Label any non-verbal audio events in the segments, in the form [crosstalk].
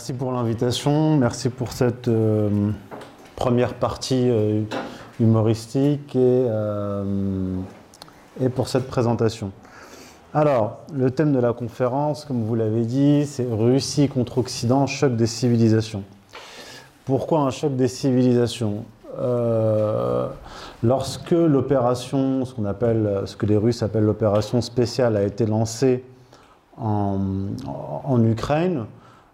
Merci pour l'invitation, merci pour cette euh, première partie euh, humoristique et, euh, et, pour cette présentation. Alors, le thème de la conférence, comme vous l'avez dit, c'est Russie contre Occident, choc des civilisations. Pourquoi un choc des civilisations? Lorsque l'opération, ce qu'on appelle, ce que les Russes appellent l'opération spéciale, a été lancée en, en Ukraine,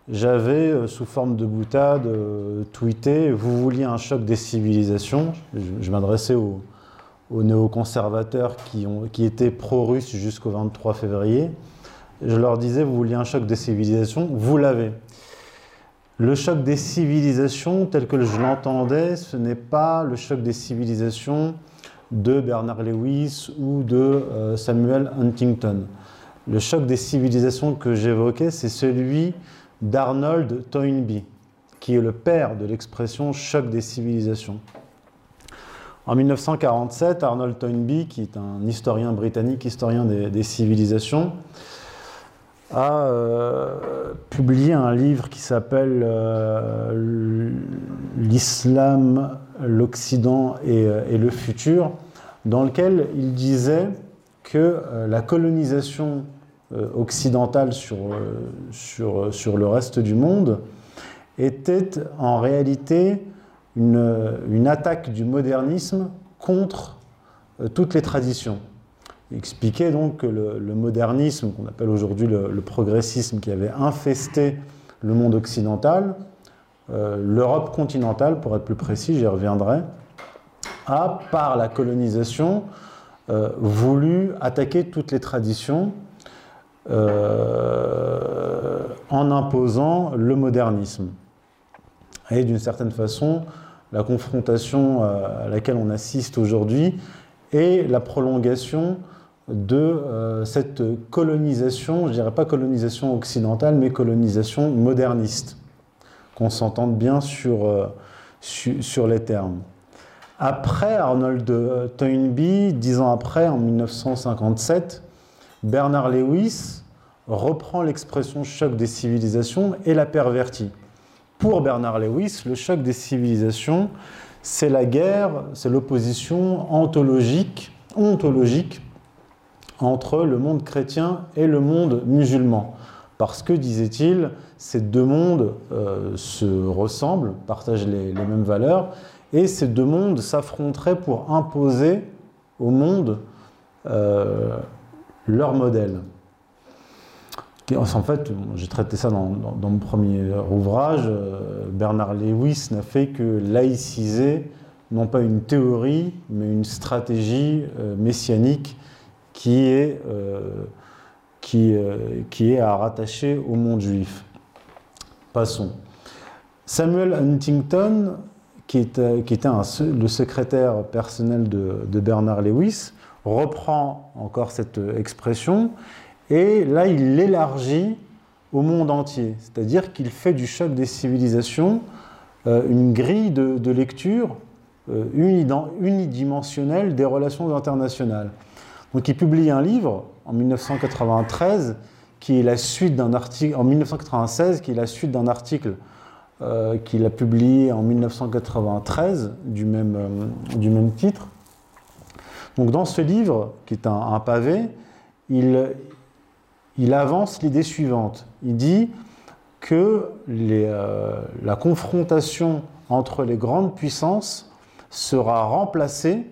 j'avais, euh, sous forme de boutade, euh, tweeté Vous vouliez un choc des civilisations. Je, m'adressais aux, néoconservateurs qui, qui étaient pro-russes jusqu'au 23 février. Je leur disais Vous vouliez un choc des civilisations Vous l'avez. Le choc des civilisations, tel que je l'entendais, ce n'est pas le choc des civilisations de Bernard Lewis ou de euh, Samuel Huntington. Le choc des civilisations que j'évoquais, c'est celui d'Arnold Toynbee, qui est le père de l'expression choc des civilisations. En 1947, Arnold Toynbee, qui est un historien britannique, historien des, civilisations, a euh, publié un livre qui s'appelle euh, L'islam, l'Occident euh, et, le futur, dans lequel il disait que la colonisation occidentale sur, euh, sur, euh, sur, le reste du monde était en réalité une, une attaque du modernisme contre toutes les traditions. Il expliquait donc que le, modernisme, qu'on appelle aujourd'hui le, progressisme, qui avait infesté le monde occidental, l'Europe continentale, pour être plus précis, j'y reviendrai, a, par la colonisation, voulu attaquer toutes les traditions euh, en imposant le modernisme. Et d'une certaine façon, la confrontation euh, à laquelle on assiste aujourd'hui est la prolongation de euh, cette colonisation, je dirais pas colonisation occidentale, mais colonisation moderniste, qu'on s'entende bien sur, sur les termes. Après Arnold Toynbee, dix ans après, en 1957, Bernard Lewis reprend l'expression choc des civilisations et la pervertit. Pour Bernard Lewis, le choc des civilisations, c'est la guerre, c'est l'opposition ontologique, entre le monde chrétien et le monde musulman. Parce que, disait-il, ces deux mondes euh, se ressemblent, partagent les, mêmes valeurs, et ces deux mondes s'affronteraient pour imposer au monde euh, leur modèle. En fait, j'ai traité ça dans, mon premier ouvrage. Euh, Bernard Lewis n'a fait que laïciser, non pas une théorie, mais une stratégie euh, messianique qui est, euh, qui, qui est à rattacher au monde juif. Passons. Samuel Huntington, qui, était, qui était le secrétaire personnel de, de Bernard Lewis, reprend encore cette expression et là il l'élargit au monde entier, c'est-à-dire qu'il fait du choc des civilisations euh, une grille de, lecture euh, unidimensionnelle des relations internationales. Donc il publie un livre en 1993 qui est la suite d'un article en 1996 qui est la suite d'un article euh, qu'il a publié en 1993 du même, du même titre donc dans ce livre, qui est un, pavé, il, avance l'idée suivante. Il dit que euh, la confrontation entre les grandes puissances sera remplacée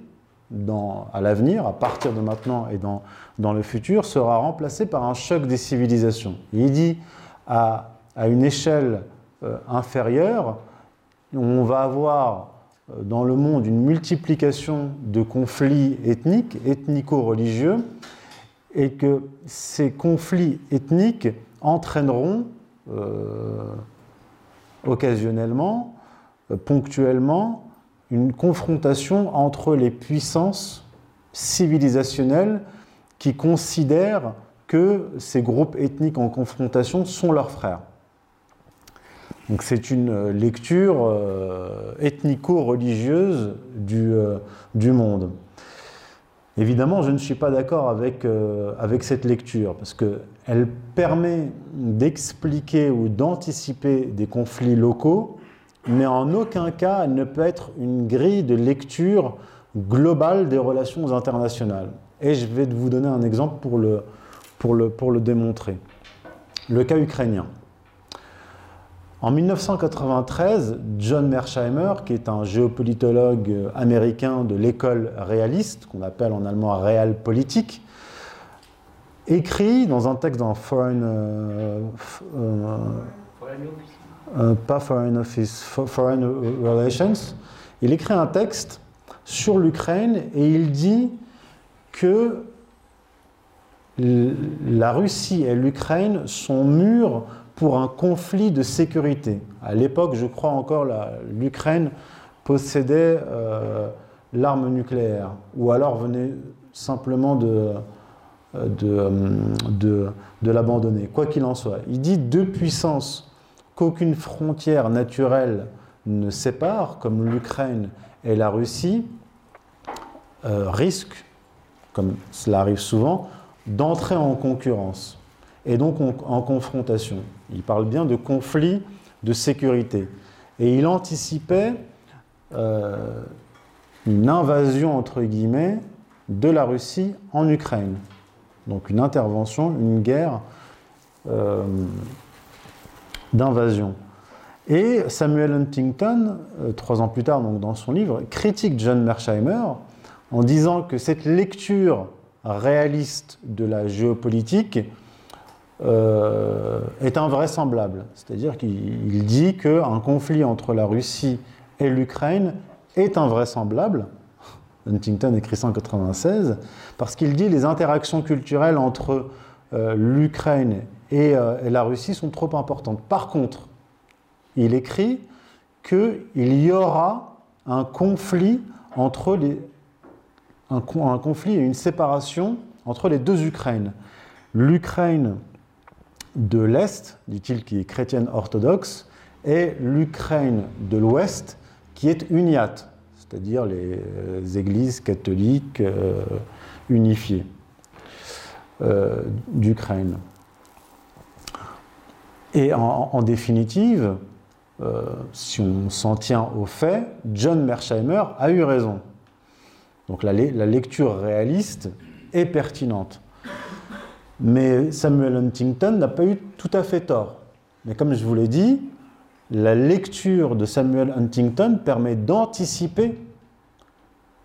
à l'avenir, à partir de maintenant et dans, le futur, sera remplacée par un choc des civilisations. il dit à, une échelle euh, inférieure, on va avoir dans le monde une multiplication de conflits ethniques, ethnico-religieux, et que ces conflits ethniques entraîneront euh, occasionnellement, euh, ponctuellement, une confrontation entre les puissances civilisationnelles qui considèrent que ces groupes ethniques en confrontation sont leurs frères. Donc c'est une euh, lecture euh, ethnico-religieuse du, euh, du, monde. Évidemment, je ne suis pas d'accord avec, cette lecture, parce qu'elle permet d'expliquer ou d'anticiper des conflits locaux, mais en aucun cas elle ne peut être une grille de lecture globale des relations internationales. Et je vais vous donner un exemple pour le, pour le, pour le démontrer. Le cas ukrainien. En 1993, John Mersheimer, qui est un géopolitologue américain de l'école réaliste, qu'on appelle en allemand Realpolitik, écrit dans un texte dans Foreign, euh, euh, euh, pas Foreign Office, Foreign Relations, il écrit un texte sur l'Ukraine et il dit que la Russie et l'Ukraine sont mûrs pour un conflit de sécurité. À l'époque, je crois encore, l'Ukraine possédait euh, l'arme nucléaire, ou alors venait simplement de, de, de l'abandonner. Quoi qu'il en soit, il dit deux puissances qu'aucune frontière naturelle ne sépare, comme l'Ukraine et la Russie, euh, risquent, comme cela arrive souvent, d'entrer en concurrence et donc en, confrontation. Il parle bien de conflit de sécurité. Et il anticipait euh, une invasion, entre guillemets, de la Russie en Ukraine. Donc une intervention, une guerre euh, d'invasion. Et Samuel Huntington, euh, trois ans plus tard, donc dans son livre, critique John Mersheimer en disant que cette lecture réaliste de la géopolitique euh, est invraisemblable. C'est-à-dire qu'il dit qu'un conflit entre la Russie et l'Ukraine est invraisemblable. Huntington écrit ça en 1996, parce qu'il dit que les interactions culturelles entre euh, l'Ukraine et, et, la Russie sont trop importantes. Par contre, il écrit qu'il y aura un conflit entre les, un, conflit et une séparation entre les deux Ukraines. L'Ukraine de l'Est, dit-il, qui est chrétienne orthodoxe, et l'Ukraine de l'Ouest, qui est uniate, c'est-à-dire les euh, églises catholiques euh, unifiées euh, d'Ukraine. Et en, définitive, si on s'en tient aux faits, John Mersheimer a eu raison. Donc la, lecture réaliste est pertinente. Mais Samuel Huntington n'a pas eu tout à fait tort. Mais comme je vous l'ai dit, la lecture de Samuel Huntington permet d'anticiper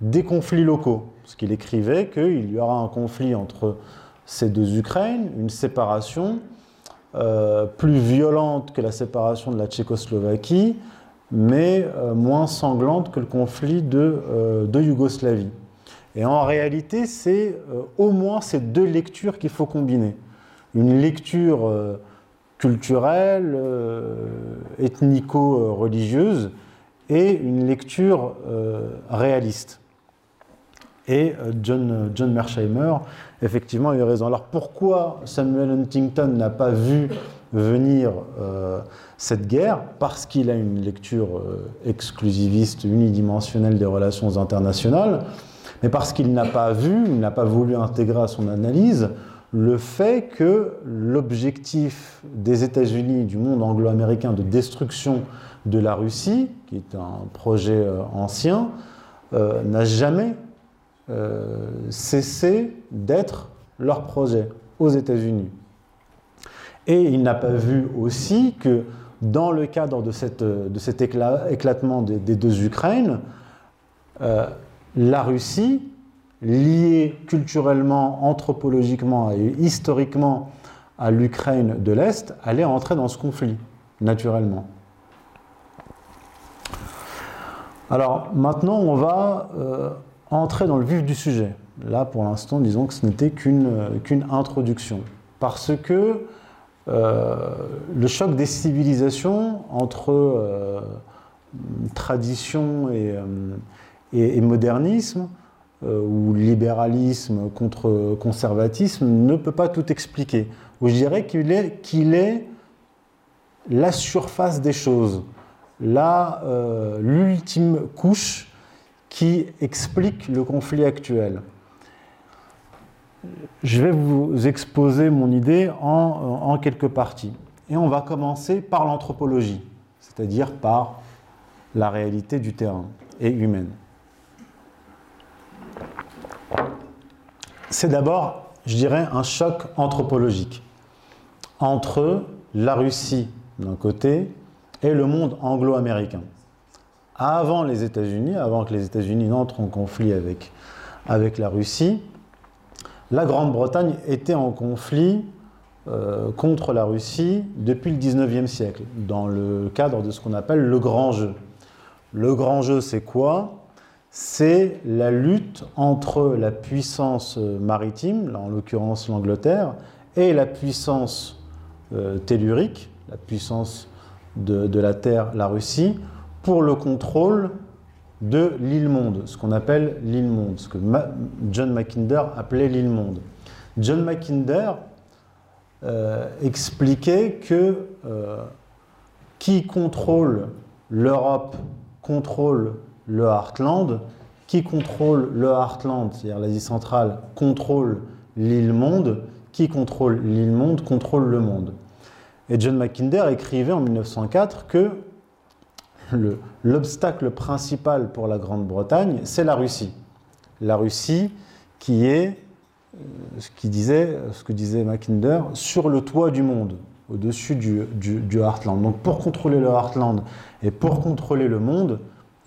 des conflits locaux. Parce qu'il écrivait qu'il y aura un conflit entre ces deux Ukraines, une séparation, euh, plus violente que la séparation de la Tchécoslovaquie, mais euh, moins sanglante que le conflit de, euh, de Yougoslavie. Et en réalité, c'est au moins ces deux lectures qu'il faut combiner. Une lecture culturelle, ethnico-religieuse, et une lecture réaliste. Et John, John Mersheimer effectivement, a raison. Alors pourquoi Samuel Huntington n'a pas vu venir euh, cette guerre? Parce qu'il a une lecture euh, exclusiviste, unidimensionnelle des relations internationales, mais parce qu'il n'a pas vu, il n'a pas voulu intégrer à son analyse le fait que l'objectif des États-Unis, du monde anglo-américain de destruction de la Russie, qui est un projet euh, ancien, n'a jamais euh, cesser d'être leur projet aux États-Unis. Et il n'a pas vu aussi que dans le cadre de, cet éclatement des, deux Ukraines, euh, la Russie, liée culturellement, anthropologiquement et historiquement à l'Ukraine de l'Est, allait entrer dans ce conflit, naturellement. Alors maintenant, on va euh, entrer dans le vif du sujet. Là, pour l'instant, disons que ce n'était qu'une euh, introduction. Parce que euh, le choc des civilisations entre tradition et, et, modernisme, ou libéralisme contre conservatisme, ne peut pas tout expliquer. Ou je dirais qu'il est, la surface des choses, l'ultime couche qui explique le conflit actuel. je vais vous exposer mon idée en, quelques parties. Et on va commencer par l'anthropologie, c'est-à-dire par la réalité du terrain et humaine. C'est d'abord, je dirais, un choc anthropologique entre la Russie d'un côté et le monde anglo-américain. Avant les États-Unis, avant que les États-Unis n'entrent en conflit avec, la Russie, la Grande-Bretagne était en conflit euh, contre la Russie depuis le 19e siècle, dans le cadre de ce qu'on appelle le grand jeu. Le grand jeu, c'est quoi? C'est la lutte entre la puissance maritime, là en l'occurrence l'Angleterre, et la puissance euh, tellurique, la puissance de, la Terre, la Russie, pour le contrôle de l'île monde, ce qu'on appelle l'île monde, ce que John Mackinder appelait l'île monde. John Mackinder euh, expliquait que euh, qui contrôle l'Europe contrôle le Heartland, qui contrôle le Heartland, c'est-à-dire l'Asie centrale, contrôle l'île monde, qui contrôle l'île monde contrôle le monde. Et John Mackinder écrivait en 1904 que l'obstacle principal pour la Grande-Bretagne, c'est la Russie. La Russie qui est, euh, ce, disait, ce que disait Mackinder, sur le toit du monde, au-dessus du, du, Heartland. Donc pour contrôler le Heartland et pour contrôler le monde,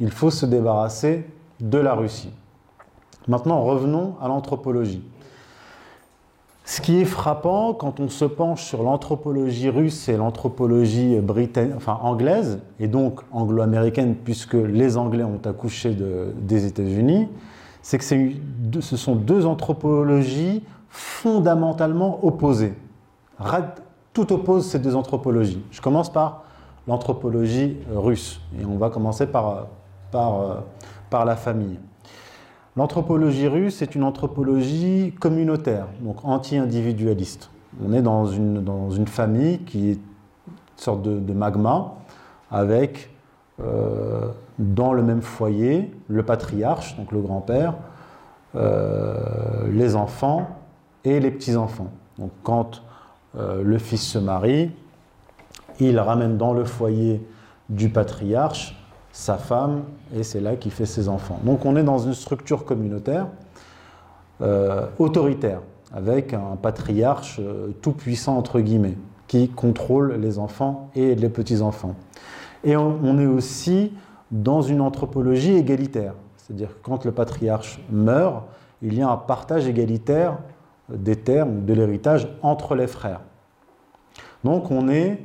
il faut se débarrasser de la Russie. Maintenant, revenons à l'anthropologie. Ce qui est frappant quand on se penche sur l'anthropologie russe et l'anthropologie anglaise, et donc anglo-américaine, puisque les Anglais ont accouché des États-Unis, c'est que ce sont deux anthropologies fondamentalement opposées. Tout oppose ces deux anthropologies. Je commence par l'anthropologie russe, et on va commencer par, par, par la famille. L'anthropologie russe est une anthropologie communautaire, donc anti-individualiste. On est dans une, dans une famille qui est une sorte de, magma, avec euh, dans le même foyer le patriarche, donc le grand-père, euh, les enfants et les petits-enfants. Donc quand euh, le fils se marie, il ramène dans le foyer du patriarche sa femme, et c'est là qu'il fait ses enfants. Donc on est dans une structure communautaire euh, autoritaire, avec un patriarche euh, tout puissant, entre guillemets, qui contrôle les enfants et les petits-enfants. Et on, est aussi dans une anthropologie égalitaire, c'est-à-dire que quand le patriarche meurt, il y a un partage égalitaire des terres de l'héritage entre les frères. Donc on est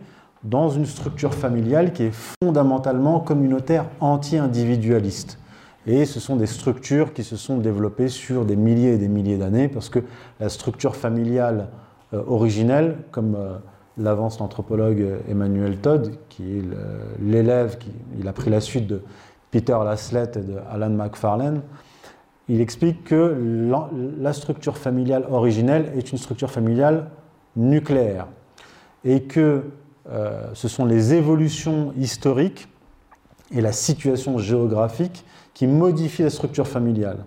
dans une structure familiale qui est fondamentalement communautaire anti-individualiste. Et ce sont des structures qui se sont développées sur des milliers et des milliers d'années, parce que la structure familiale euh, originelle, comme euh, l'avance l'anthropologue Emmanuel Todd, qui est l'élève, il a pris la suite de Peter Laslett et de Alan McFarlane, il explique que la structure familiale originelle est une structure familiale nucléaire et que euh, ce sont les évolutions historiques et la situation géographique qui modifient la structure familiale.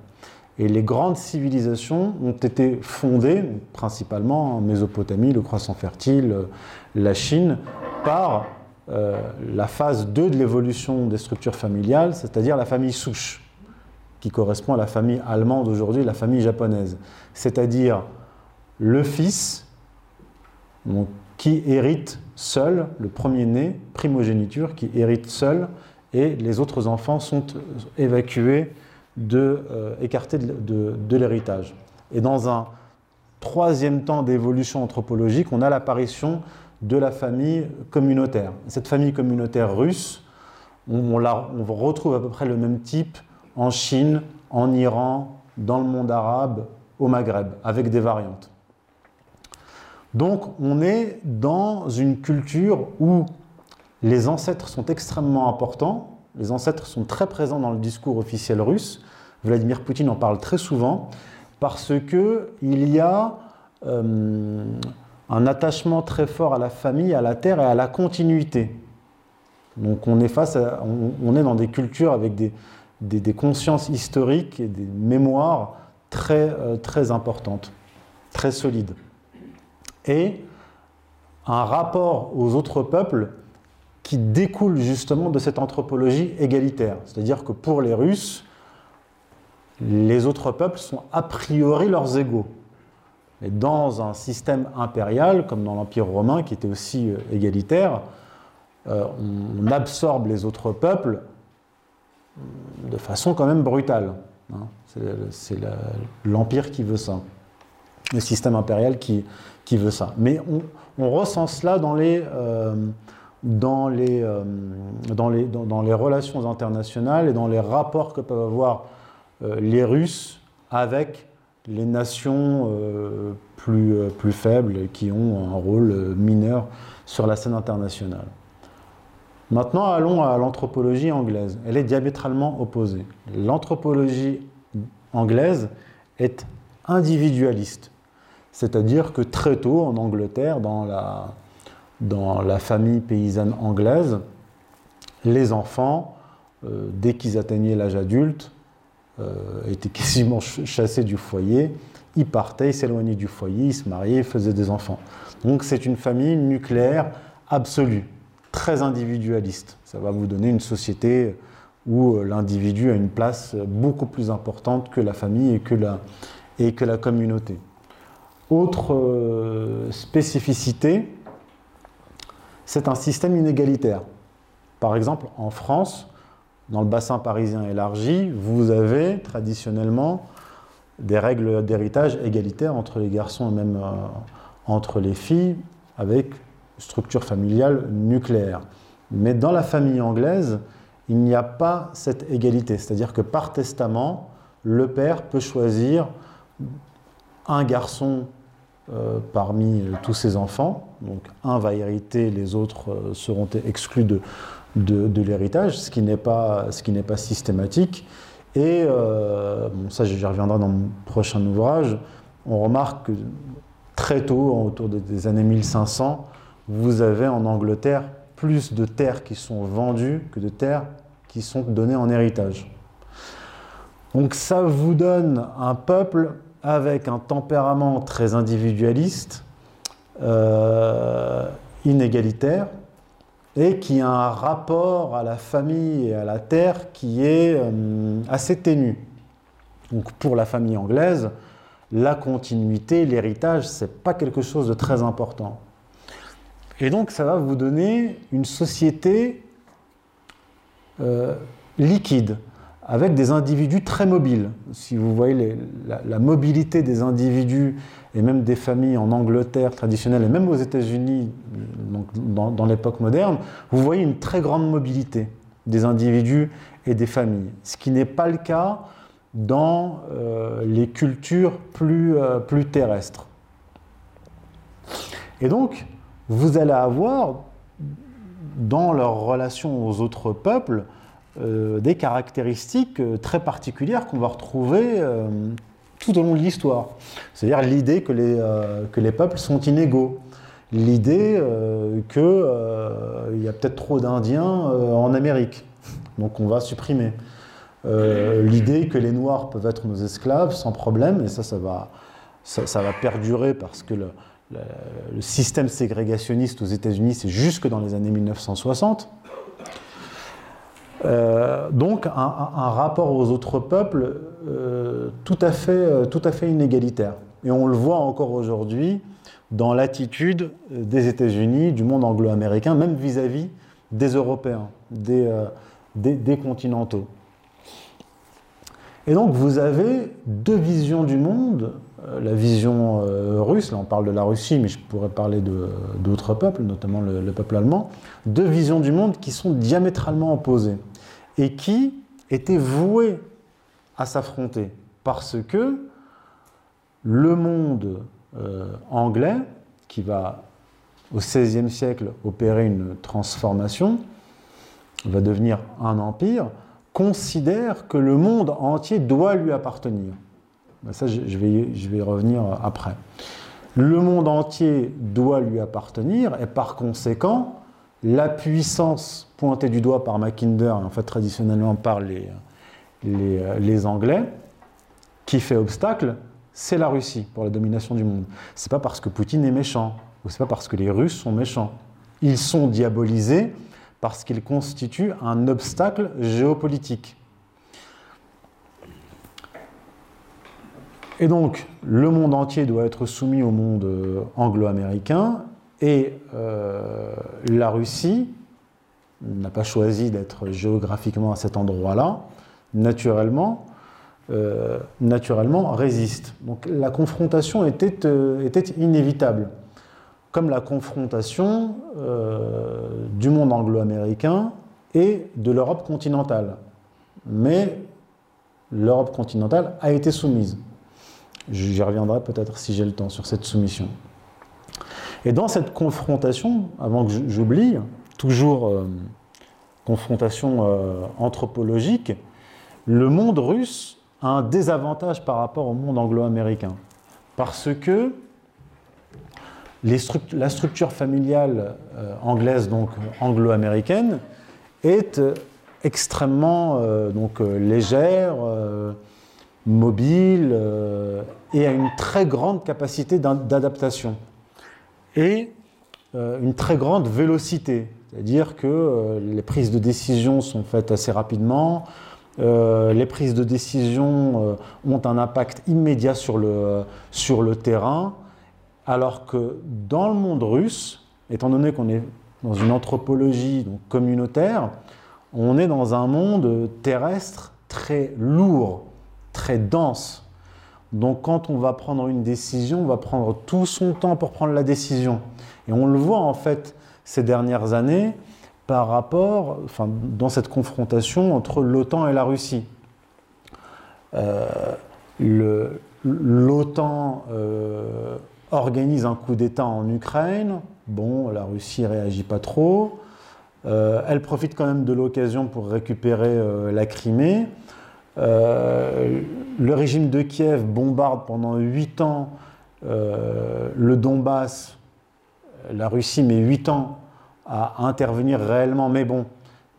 Et les grandes civilisations ont été fondées, principalement en Mésopotamie, le croissant fertile, la Chine, par euh, la phase 2 de l'évolution des structures familiales, c'est-à-dire la famille souche, qui correspond à la famille allemande aujourd'hui, la famille japonaise. C'est-à-dire le fils, qui hérite seul, le premier-né, primogéniture, qui hérite seul, et les autres enfants sont évacués, euh, écartés de, l'héritage. Et dans un troisième temps d'évolution anthropologique, on a l'apparition de la famille communautaire. Cette famille communautaire russe, on retrouve à peu près le même type en Chine, en Iran, dans le monde arabe, au Maghreb, avec des variantes. Donc on est dans une culture où les ancêtres sont extrêmement importants, les ancêtres sont très présents dans le discours officiel russe, Vladimir Poutine en parle très souvent, parce qu'il y a euh, un attachement très fort à la famille, à la terre et à la continuité. Donc on est, face on, est dans des cultures avec des, consciences historiques et des mémoires très, euh, importantes. très solide. Et un rapport aux autres peuples qui découle justement de cette anthropologie égalitaire. C'est-à-dire que pour les Russes, les autres peuples sont a priori leurs égaux. Mais dans un système impérial, comme dans l'Empire romain, qui était aussi euh, égalitaire, euh, on absorbe les autres peuples de façon quand même brutale. Hein. C'est l'Empire qui veut ça, le système impérial qui, qui veut ça. Mais on, ressent cela dans les, euh, dans, les, dans, les, dans, les, relations internationales et dans les rapports que peuvent avoir les Russes avec les nations euh, plus, euh, plus faibles qui ont un rôle euh, mineur sur la scène internationale. Maintenant, allons à l'anthropologie anglaise. Elle est diamétralement opposée. L'anthropologie anglaise est individualiste. C'est-à-dire que très tôt, en Angleterre, dans la, famille paysanne anglaise, les enfants, dès qu'ils atteignaient l'âge adulte, euh, était quasiment chassé du foyer. Il partait, il s'éloignait du foyer, il se mariait, il faisait des enfants. Donc c'est une famille nucléaire absolue, très individualiste. Ça va vous donner une société où euh, l'individu a une place beaucoup plus importante que la famille et que et que la communauté. Autre euh, spécificité, c'est un système inégalitaire. Par exemple, en France, dans le bassin parisien élargi, vous avez traditionnellement des règles d'héritage égalitaires entre les garçons et même euh, entre les filles, avec structure familiale nucléaire. Mais dans la famille anglaise, il n'y a pas cette égalité. C'est-à-dire que par testament, le père peut choisir un garçon parmi tous ses enfants. Donc un va hériter, les autres euh, seront exclus de, de, l'héritage, ce qui n'est pas, pas, systématique. Et euh, ça, j'y reviendrai dans mon prochain ouvrage. On remarque que très tôt, autour des années 1500, vous avez en Angleterre plus de terres qui sont vendues que de terres qui sont données en héritage. Donc ça vous donne un peuple avec un tempérament très individualiste, euh, inégalitaire, et qui a un rapport à la famille et à la terre qui est euh, assez ténu. Donc pour la famille anglaise, la continuité, l'héritage, ce n'est pas quelque chose de très important. Et donc ça va vous donner une société euh, liquide, avec des individus très mobiles. Si vous voyez la, mobilité des individus et même des familles en Angleterre traditionnelle et même aux États-Unis dans, l'époque moderne, vous voyez une très grande mobilité des individus et des familles. Ce qui n'est pas le cas dans euh, les cultures plus, euh, plus terrestres. Et donc, vous allez avoir dans leur relation aux autres peuples des caractéristiques euh, très particulières qu'on va retrouver euh, tout au long de l'histoire. C'est-à-dire l'idée que, que, les peuples sont inégaux, l'idée qu'il y a peut-être trop d'Indiens en Amérique, donc on va supprimer. l'idée que les Noirs peuvent être nos esclaves sans problème, et ça, ça va, ça, va perdurer parce que le, le système ségrégationniste aux États-Unis, c'est jusque dans les années 1960. Euh, donc un, rapport aux autres peuples euh, tout, à fait, euh, tout à fait inégalitaire. Et on le voit encore aujourd'hui dans l'attitude des États-Unis, du monde anglo-américain, même vis-à-vis des Européens, des, des, continentaux. Et donc vous avez deux visions du monde, la vision russe, là on parle de la Russie, mais je pourrais parler d'autres peuples, notamment le, peuple allemand, deux visions du monde qui sont diamétralement opposées et qui était voué à s'affronter parce que le monde euh, anglais, qui va au XVIe siècle opérer une transformation, va devenir un empire, considère que le monde entier doit lui appartenir. Ben, ça, je vais, je vais y revenir après. Le monde entier doit lui appartenir et par conséquent, la puissance pointée du doigt par Mackinder, en fait traditionnellement par les, les, Anglais, qui fait obstacle c'est la Russie pour la domination du monde. C'est pas parce que Poutine est méchant, ou c'est pas parce que les Russes sont méchants. Ils sont diabolisés parce qu'ils constituent un obstacle géopolitique. Et donc, le monde entier doit être soumis au monde euh, anglo-américain, et euh, la Russie n'a pas choisi d'être géographiquement à cet endroit-là, naturellement, euh, naturellement résiste. Donc la confrontation était, était inévitable, comme la confrontation du monde anglo-américain et de l'Europe continentale. Mais l'Europe continentale a été soumise. J'y reviendrai peut-être si j'ai le temps sur cette soumission. Et dans cette confrontation, avant que j'oublie, toujours euh, confrontation euh, anthropologique, le monde russe a un désavantage par rapport au monde anglo-américain. Parce que la structure familiale euh, anglaise, donc anglo-américaine, est extrêmement donc, légère mobile et a une très grande capacité d'adaptation et euh, une très grande vélocité, c'est-à-dire que euh, les prises de décision sont faites assez rapidement, les prises de décision ont un impact immédiat sur le, sur le terrain, alors que dans le monde russe, étant donné qu'on est dans une anthropologie donc, communautaire, on est dans un monde terrestre très lourd, très dense. Donc quand on va prendre une décision, on va prendre tout son temps pour prendre la décision. Et on le voit en fait ces dernières années par rapport, dans cette confrontation entre l'OTAN et la Russie. Euh, L'OTAN euh, organise un coup d'État en Ukraine. Bon, la Russie réagit pas trop. Euh, elle profite quand même de l'occasion pour récupérer la Crimée. Euh, le régime de Kiev bombarde pendant 8 ans euh, le Donbass. La Russie met 8 ans à intervenir réellement, mais bon,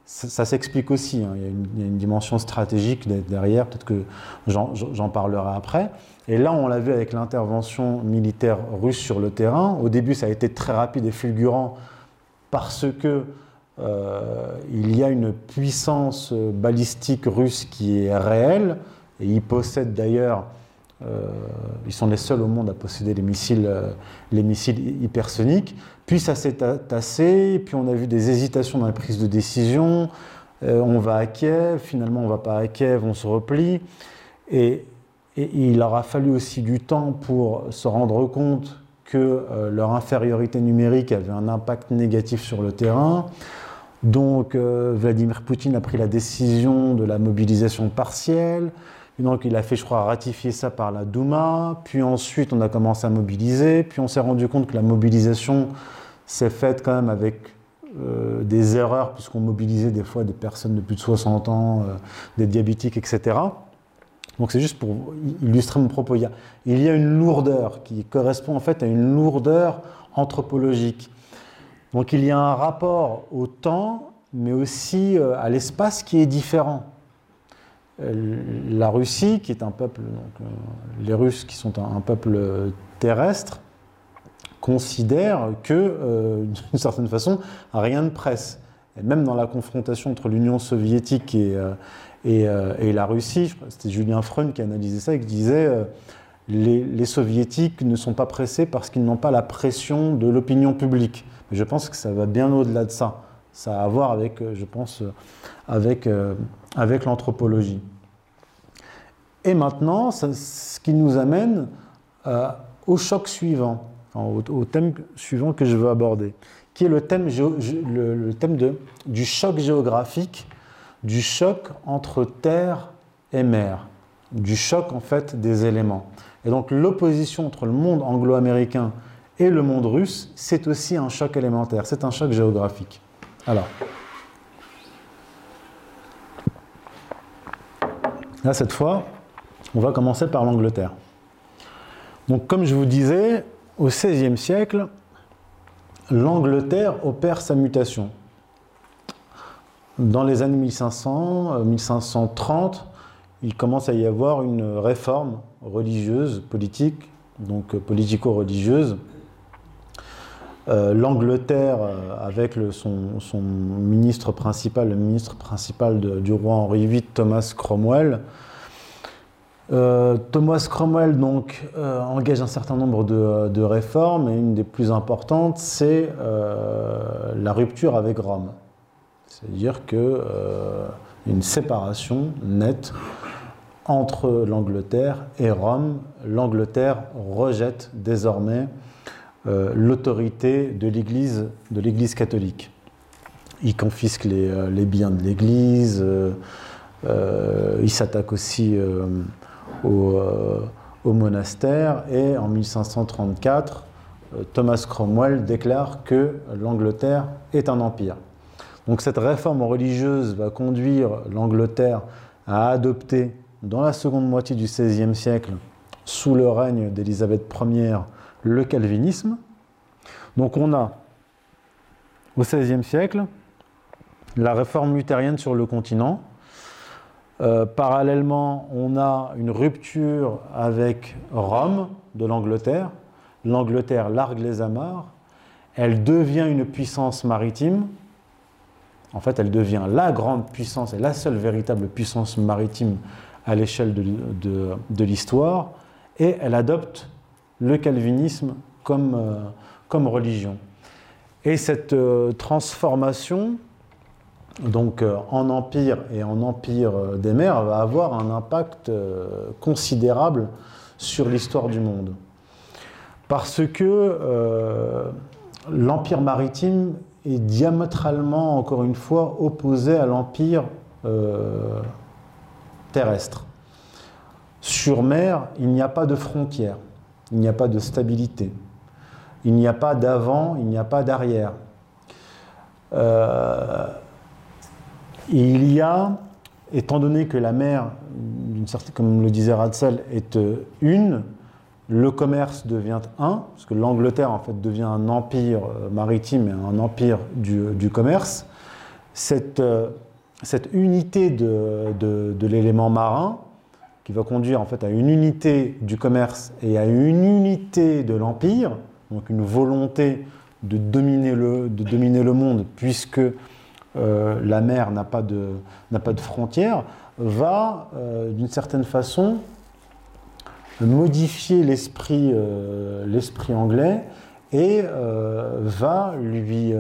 ça, s'explique aussi. Hein. Il, y a une, dimension stratégique derrière, peut-être que j'en parlerai après. Et là, on l'a vu avec l'intervention militaire russe sur le terrain. Au début, ça a été très rapide et fulgurant parce que il y a une puissance balistique russe qui est réelle, et ils possèdent d'ailleurs, euh, ils sont les seuls au monde à posséder les missiles, euh, hypersoniques. Puis ça s'est tassé, puis on a vu des hésitations dans la prise de décision. on va à Kiev, finalement on ne va pas à Kiev, on se replie. Et, et, il aura fallu aussi du temps pour se rendre compte que leur infériorité numérique avait un impact négatif sur le terrain. Donc euh, Vladimir Poutine a pris la décision de la mobilisation partielle. Donc il a fait, je crois, ratifier ça par la Douma. Puis ensuite, on a commencé à mobiliser. Puis on s'est rendu compte que la mobilisation s'est faite quand même avec euh, des erreurs, puisqu'on mobilisait des fois des personnes de plus de 60 ans, euh, des diabétiques, etc. Donc c'est juste pour illustrer mon propos. Il y a une lourdeur qui correspond en fait à une lourdeur anthropologique. Donc il y a un rapport au temps, mais aussi euh, à l'espace qui est différent. Euh, la Russie, qui est un peuple, euh, les Russes qui sont un, peuple terrestre, considèrent que, [laughs] d'une certaine façon, rien ne presse. Et même dans la confrontation entre l'Union soviétique et, la Russie, c'était Julien Freund qui analysait ça et qui disait les soviétiques ne sont pas pressés parce qu'ils n'ont pas la pression de l'opinion publique je pense que ça va bien au-delà de ça. Ça a à voir avec, euh, je pense, euh, avec, euh, avec l'anthropologie. Et maintenant, ce qui nous amène au choc suivant, au, thème suivant que je veux aborder, qui est le thème, le, thème de, du choc géographique, du choc entre terre et mer, du choc en fait des éléments. Et donc l'opposition entre le monde anglo-américain et le monde russe, c'est aussi un choc élémentaire, c'est un choc géographique. Alors, là cette fois, on va commencer par l'Angleterre. Donc comme je vous disais, au XVIe siècle, l'Angleterre opère sa mutation. Dans les années 1500, 1530, euh, il commence à y avoir une réforme religieuse, politique, donc politico-religieuse. L'Angleterre, avec son, ministre principal, le ministre principal du roi Henri VIII, Thomas Cromwell, euh, Thomas Cromwell donc, euh, engage un certain nombre de, réformes et une des plus importantes, c'est euh, la rupture avec Rome. C'est-à-dire que une séparation nette entre l'Angleterre et Rome. L'Angleterre rejette désormais l'autorité de l'Église, de l'Église catholique. Il confisque les, les biens de l'Église. il s'attaque aussi euh, au, monastère et en 1534, euh, Thomas Cromwell déclare que l'Angleterre est un empire. Donc cette réforme religieuse va conduire l'Angleterre à adopter dans la seconde moitié du XVIe siècle, sous le règne d'Élisabeth Ier, le calvinisme. Donc on a au XVIe siècle la réforme luthérienne sur le continent, euh, parallèlement, on a une rupture avec Rome de l'Angleterre. L'Angleterre largue les amarres. Elle devient une puissance maritime. En fait, elle devient la grande puissance et la seule véritable puissance maritime à l'échelle de, l'histoire. Et elle adopte le calvinisme comme, euh, religion. Et cette euh, transformation donc euh, en empire et en empire des mers va avoir un impact considérable sur l'histoire du monde. Parce que l'empire maritime est diamétralement, encore une fois, opposé à l'empire terrestre. Sur mer, il n'y a pas de frontières, il n'y a pas de stabilité, il n'y a pas d'avant, il n'y a pas d'arrière il y a, étant donné que la mer, comme le disait Ratzel, est euh, une, le commerce devient un, parce que l'Angleterre en fait devient un empire euh, maritime et un empire du, commerce. Cette, euh, unité de, l'élément marin, qui va conduire en fait à une unité du commerce et à une unité de l'empire, donc une volonté de dominer le, de dominer le monde, puisque euh, la mer n'a pas de, pas de frontières, va euh, d'une certaine façon modifier l'esprit euh, anglais et va lui,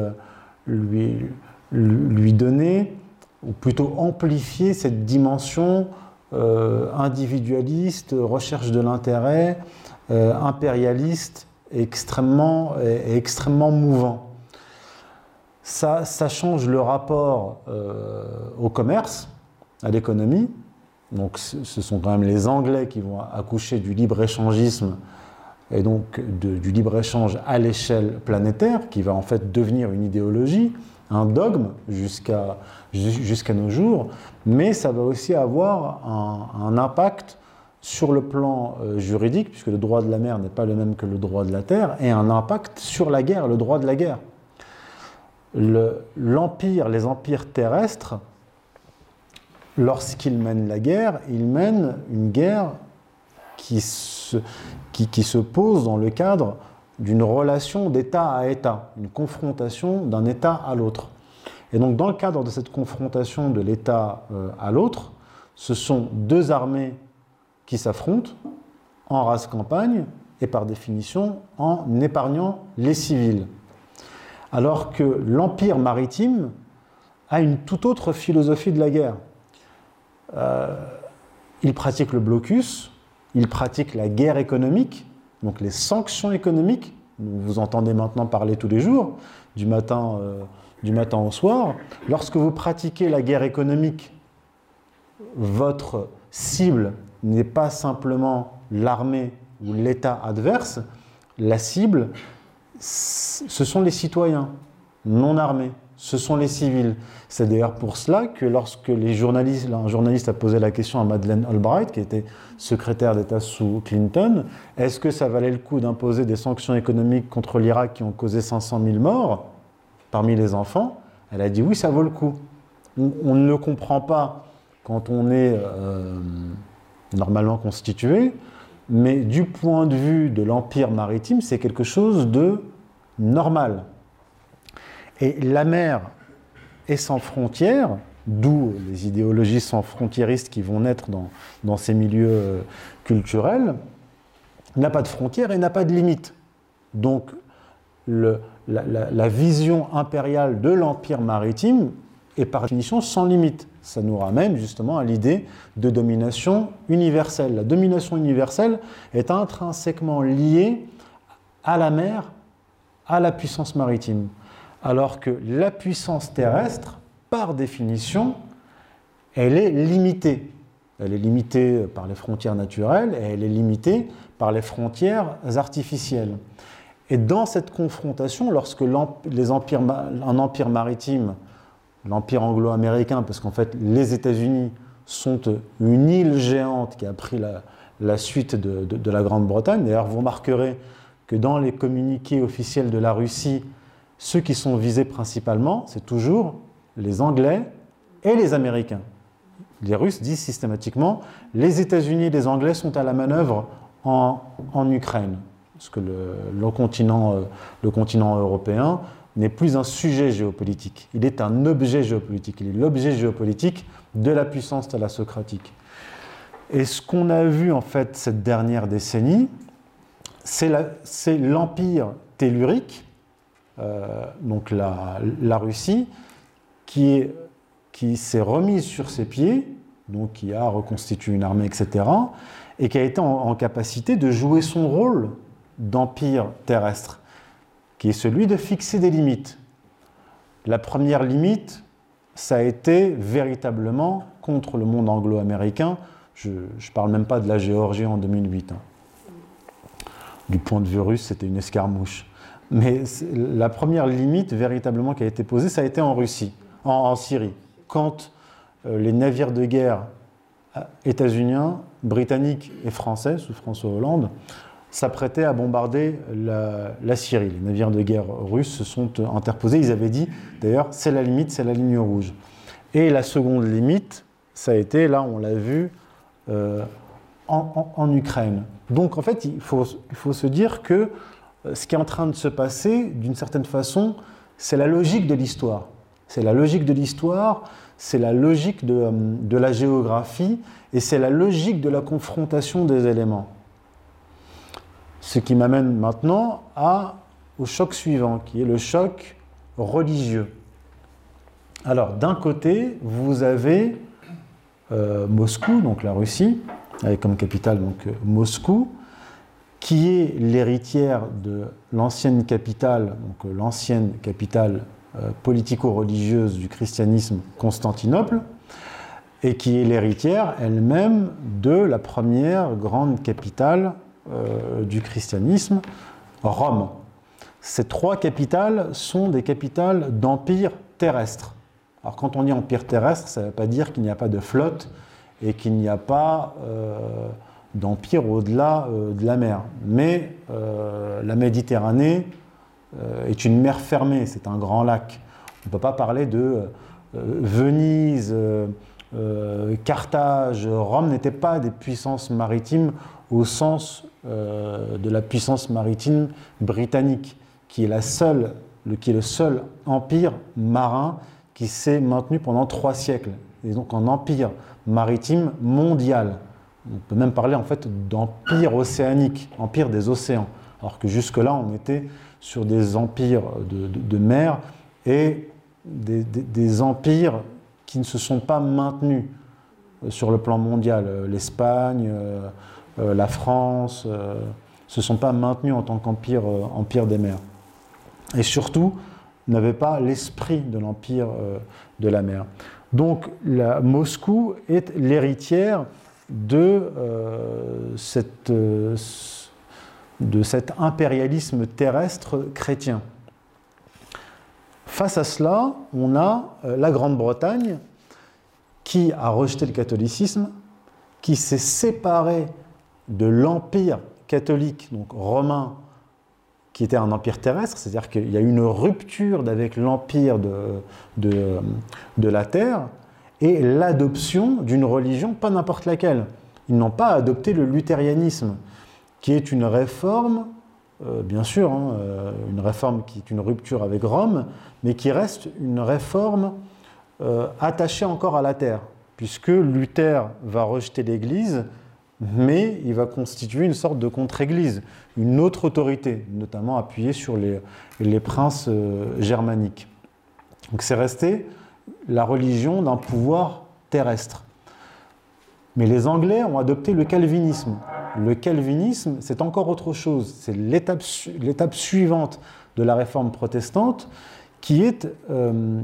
lui, lui donner, ou plutôt amplifier cette dimension individualiste, recherche de l'intérêt, impérialiste, extrêmement, et extrêmement mouvant ça, change le rapport euh, au commerce, à l'économie. Donc ce sont quand même les Anglais qui vont accoucher du libre-échangisme et donc du libre-échange à l'échelle planétaire, qui va en fait devenir une idéologie, un dogme jusqu'à nos jours, mais ça va aussi avoir un, impact sur le plan euh, juridique, puisque le droit de la mer n'est pas le même que le droit de la terre, et un impact sur la guerre, le droit de la guerre. L'empire, les empires terrestres, lorsqu'ils mènent la guerre, ils mènent une guerre qui se, qui, se pose dans le cadre d'une relation d'État à État, une confrontation d'un État à l'autre. Et donc dans le cadre de cette confrontation de l'État euh, à l'autre, ce sont deux armées qui s'affrontent en race campagne et par définition en épargnant les civils alors que l'empire maritime a une toute autre philosophie de la guerre. Euh, il pratique le blocus, il pratique la guerre économique, donc les sanctions économiques, vous entendez maintenant parler tous les jours, du matin, euh, du matin au soir. Lorsque vous pratiquez la guerre économique, votre cible n'est pas simplement l'armée ou l'État adverse, la cible, ce sont les citoyens non armés, ce sont les civils. C'est d'ailleurs pour cela que lorsque les journalistes, un journaliste a posé la question à Madeleine Albright, qui était secrétaire d'État sous Clinton, est-ce que ça valait le coup d'imposer des sanctions économiques contre l'Irak qui ont causé 500 000 morts parmi les enfants? Elle a dit oui, ça vaut le coup. On, ne le comprend pas quand on est euh, normalement constitué, mais du point de vue de l'empire maritime, c'est quelque chose de normal. Et la mer est sans frontières, d'où les idéologies sans frontiéristes qui vont naître dans, ces milieux euh, culturels, n'a pas de frontières et n'a pas de limites. Donc la, vision impériale de l'empire maritime est par définition sans limite. Ça nous ramène justement à l'idée de domination universelle. La domination universelle est intrinsèquement liée à la mer, à la puissance maritime. Alors que la puissance terrestre, par définition, elle est limitée. Elle est limitée par les frontières naturelles et elle est limitée par les frontières artificielles. Et dans cette confrontation, lorsque les empires, un empire maritime l'empire anglo-américain, parce qu'en fait, les États-Unis sont une île géante qui a pris la, suite de, la Grande-Bretagne. D'ailleurs, vous remarquerez que dans les communiqués officiels de la Russie, ceux qui sont visés principalement, c'est toujours les Anglais et les Américains. Les Russes disent systématiquement les États-Unis et les Anglais sont à la manœuvre en, Ukraine, parce que le, continent, euh, le continent européen n'est plus un sujet géopolitique, il est un objet géopolitique, il est l'objet géopolitique de la puissance thalassocratique. Et ce qu'on a vu en fait cette dernière décennie, c'est l'empire tellurique, donc la, Russie, qui s'est remise sur ses pieds, donc qui a reconstitué une armée, etc., et qui a été en capacité de jouer son rôle d'empire terrestre qui est celui de fixer des limites. La première limite, ça a été véritablement contre le monde anglo-américain. Je ne parle même pas de la Géorgie en 2008. Hein. Du point de vue russe, c'était une escarmouche. Mais la première limite véritablement qui a été posée, ça a été en Russie, en, Syrie. Quand euh, les navires de guerre euh, états-uniens, britanniques et français, sous François Hollande, s'apprêtaient à bombarder la, Syrie. Les navires de guerre russes se sont interposés. Ils avaient dit, d'ailleurs, c'est la limite, c'est la ligne rouge. Et la seconde limite, ça a été, là, on l'a vu, euh, en, Ukraine. Donc, en fait, il faut, se dire que euh, ce qui est en train de se passer, d'une certaine façon, c'est la logique de l'histoire. C'est la logique de l'histoire, c'est la logique de, de la géographie, et c'est la logique de la confrontation des éléments. Ce qui m'amène maintenant au choc suivant, qui est le choc religieux. Alors, d'un côté, vous avez euh, Moscou, donc la Russie, avec comme capitale euh, Moscou, qui est l'héritière de l'ancienne capitale, donc euh, l'ancienne capitale politico-religieuse du christianisme, Constantinople, et qui est l'héritière elle-même de la première grande capitale euh, du christianisme, Rome. Ces trois capitales sont des capitales d'empire terrestre. Alors quand on dit empire terrestre, ça ne veut pas dire qu'il n'y a pas de flotte et qu'il n'y a pas euh, d'empire au-delà euh, de la mer. Mais la Méditerranée est une mer fermée, c'est un grand lac. On ne peut pas parler de Venise, Carthage, Rome n'étaient pas des puissances maritimes au sens euh, de la puissance maritime britannique, qui est, le, qui est le seul empire marin qui s'est maintenu pendant trois siècles. Et donc un empire maritime mondial. On peut même parler en fait d'empire océanique, empire des océans. Alors que jusque-là, on était sur des empires de, mer et des, empires qui ne se sont pas maintenus euh, sur le plan mondial. Euh, L'Espagne, euh, la France, ne se sont pas maintenus en tant qu'empire empire des mers. Et surtout, n'avaient pas l'esprit de l'empire de la mer. Donc Moscou est l'héritière de, cette, de cet impérialisme terrestre chrétien. Face à cela, on a la Grande-Bretagne qui a rejeté le catholicisme, qui s'est séparée de l'empire catholique, donc romain, qui était un empire terrestre, c'est-à-dire qu'il y a eu une rupture avec l'empire de, de, la terre, et l'adoption d'une religion, pas n'importe laquelle. Ils n'ont pas adopté le luthérianisme, qui est une réforme, euh, bien sûr, hein, euh, une réforme qui est une rupture avec Rome, mais qui reste une réforme euh, attachée encore à la terre, puisque Luther va rejeter l'Église, mais il va constituer une sorte de contre-Église, une autre autorité, notamment appuyée sur les, les princes germaniques. Donc c'est resté la religion d'un pouvoir terrestre. Mais les Anglais ont adopté le calvinisme. Le calvinisme, c'est encore autre chose. C'est l'étape suivante de la réforme protestante qui est euh,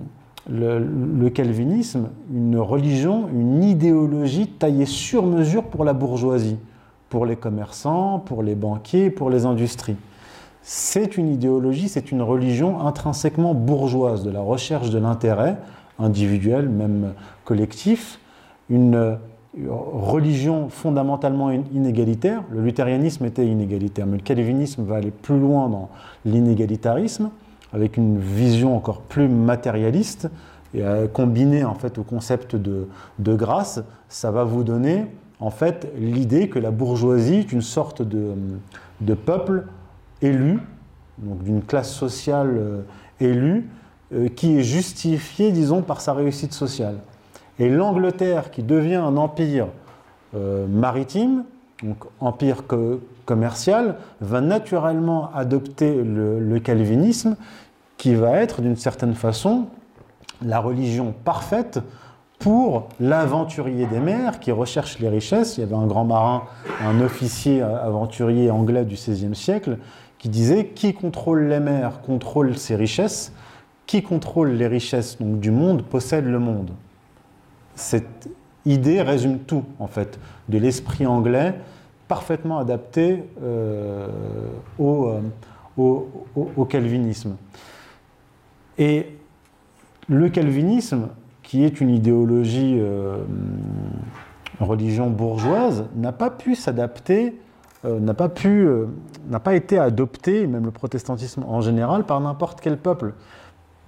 le, calvinisme, une religion, une idéologie taillée sur mesure pour la bourgeoisie, pour les commerçants, pour les banquiers, pour les industries. C'est une idéologie, c'est une religion intrinsèquement bourgeoise, de la recherche de l'intérêt individuel, même collectif, une religion fondamentalement inégalitaire. Le luthérianisme était inégalitaire, mais le calvinisme va aller plus loin dans l'inégalitarisme, avec une vision encore plus matérialiste, et combiné en fait au concept de, grâce, ça va vous donner en fait l'idée que la bourgeoisie est une sorte de, peuple élu, donc d'une classe sociale euh, élue, euh, qui est justifié, disons, par sa réussite sociale. Et l'Angleterre, qui devient un empire euh, maritime, donc empire commercial, va naturellement adopter le, calvinisme, qui va être d'une certaine façon la religion parfaite pour l'aventurier des mers qui recherche les richesses. Il y avait un grand marin, un officier aventurier anglais du XVIe siècle, qui disait qui contrôle les mers contrôle ses richesses, qui contrôle les richesses du monde possède le monde cette idée résume tout, en fait, de l'esprit anglais parfaitement adapté euh, euh, au, calvinisme. Et le calvinisme, qui est une idéologie euh, religion bourgeoise, n'a pas pu s'adapter, n'a pas n'a pas été adopté, même le protestantisme en général, par n'importe quel peuple.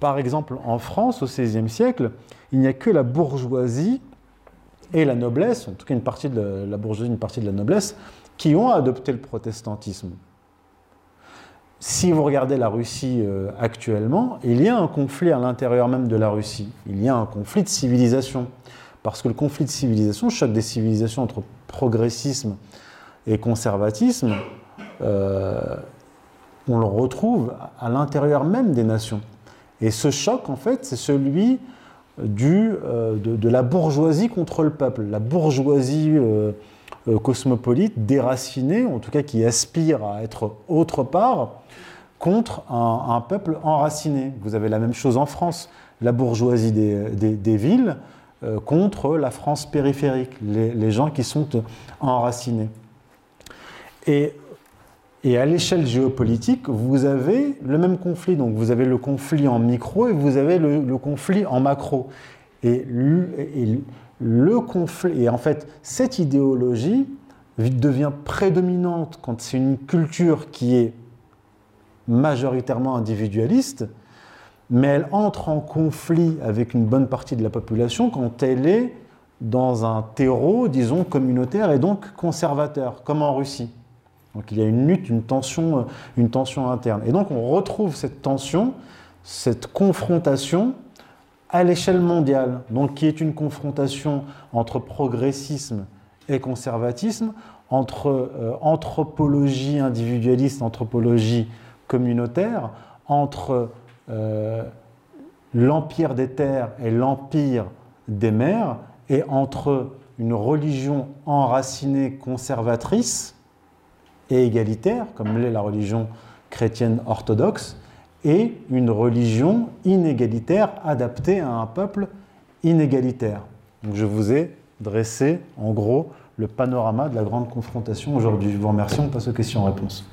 Par exemple, en France, au XVIe siècle, il n'y a que la bourgeoisie et la noblesse, en tout cas une partie de la bourgeoisie, une partie de la noblesse, qui ont adopté le protestantisme. Si vous regardez la Russie euh, actuellement, il y a un conflit à l'intérieur même de la Russie. Il y a un conflit de civilisation. Parce que le conflit de civilisation, le choc des civilisations entre progressisme et conservatisme, euh, on le retrouve à l'intérieur même des nations. Et ce choc, en fait, c'est celui du, euh, de, la bourgeoisie contre le peuple. La bourgeoisie euh, euh, cosmopolite, déracinée, en tout cas qui aspire à être autre part, contre un, peuple enraciné. Vous avez la même chose en France, la bourgeoisie des, villes contre la France périphérique, les, les, gens qui sont enracinés. Et et à l'échelle géopolitique, vous avez le même conflit. Donc vous avez le conflit en micro et vous avez le, conflit en macro. Et le, conflit, et en fait, cette idéologie devient prédominante quand c'est une culture qui est majoritairement individualiste, mais elle entre en conflit avec une bonne partie de la population quand elle est dans un terreau, disons, communautaire et donc conservateur, comme en Russie. Donc il y a une lutte, une tension, euh, une tension interne. Et donc on retrouve cette tension, cette confrontation à l'échelle mondiale, donc qui est une confrontation entre progressisme et conservatisme, entre euh, anthropologie individualiste, anthropologie communautaire, entre euh, l'empire des terres et l'empire des mers, et entre une religion enracinée conservatrice, et égalitaire, comme l'est la religion chrétienne orthodoxe, et une religion inégalitaire adaptée à un peuple inégalitaire. Donc je vous ai dressé en gros le panorama de la grande confrontation aujourd'hui. Je vous remercie, on passe aux questions-réponses.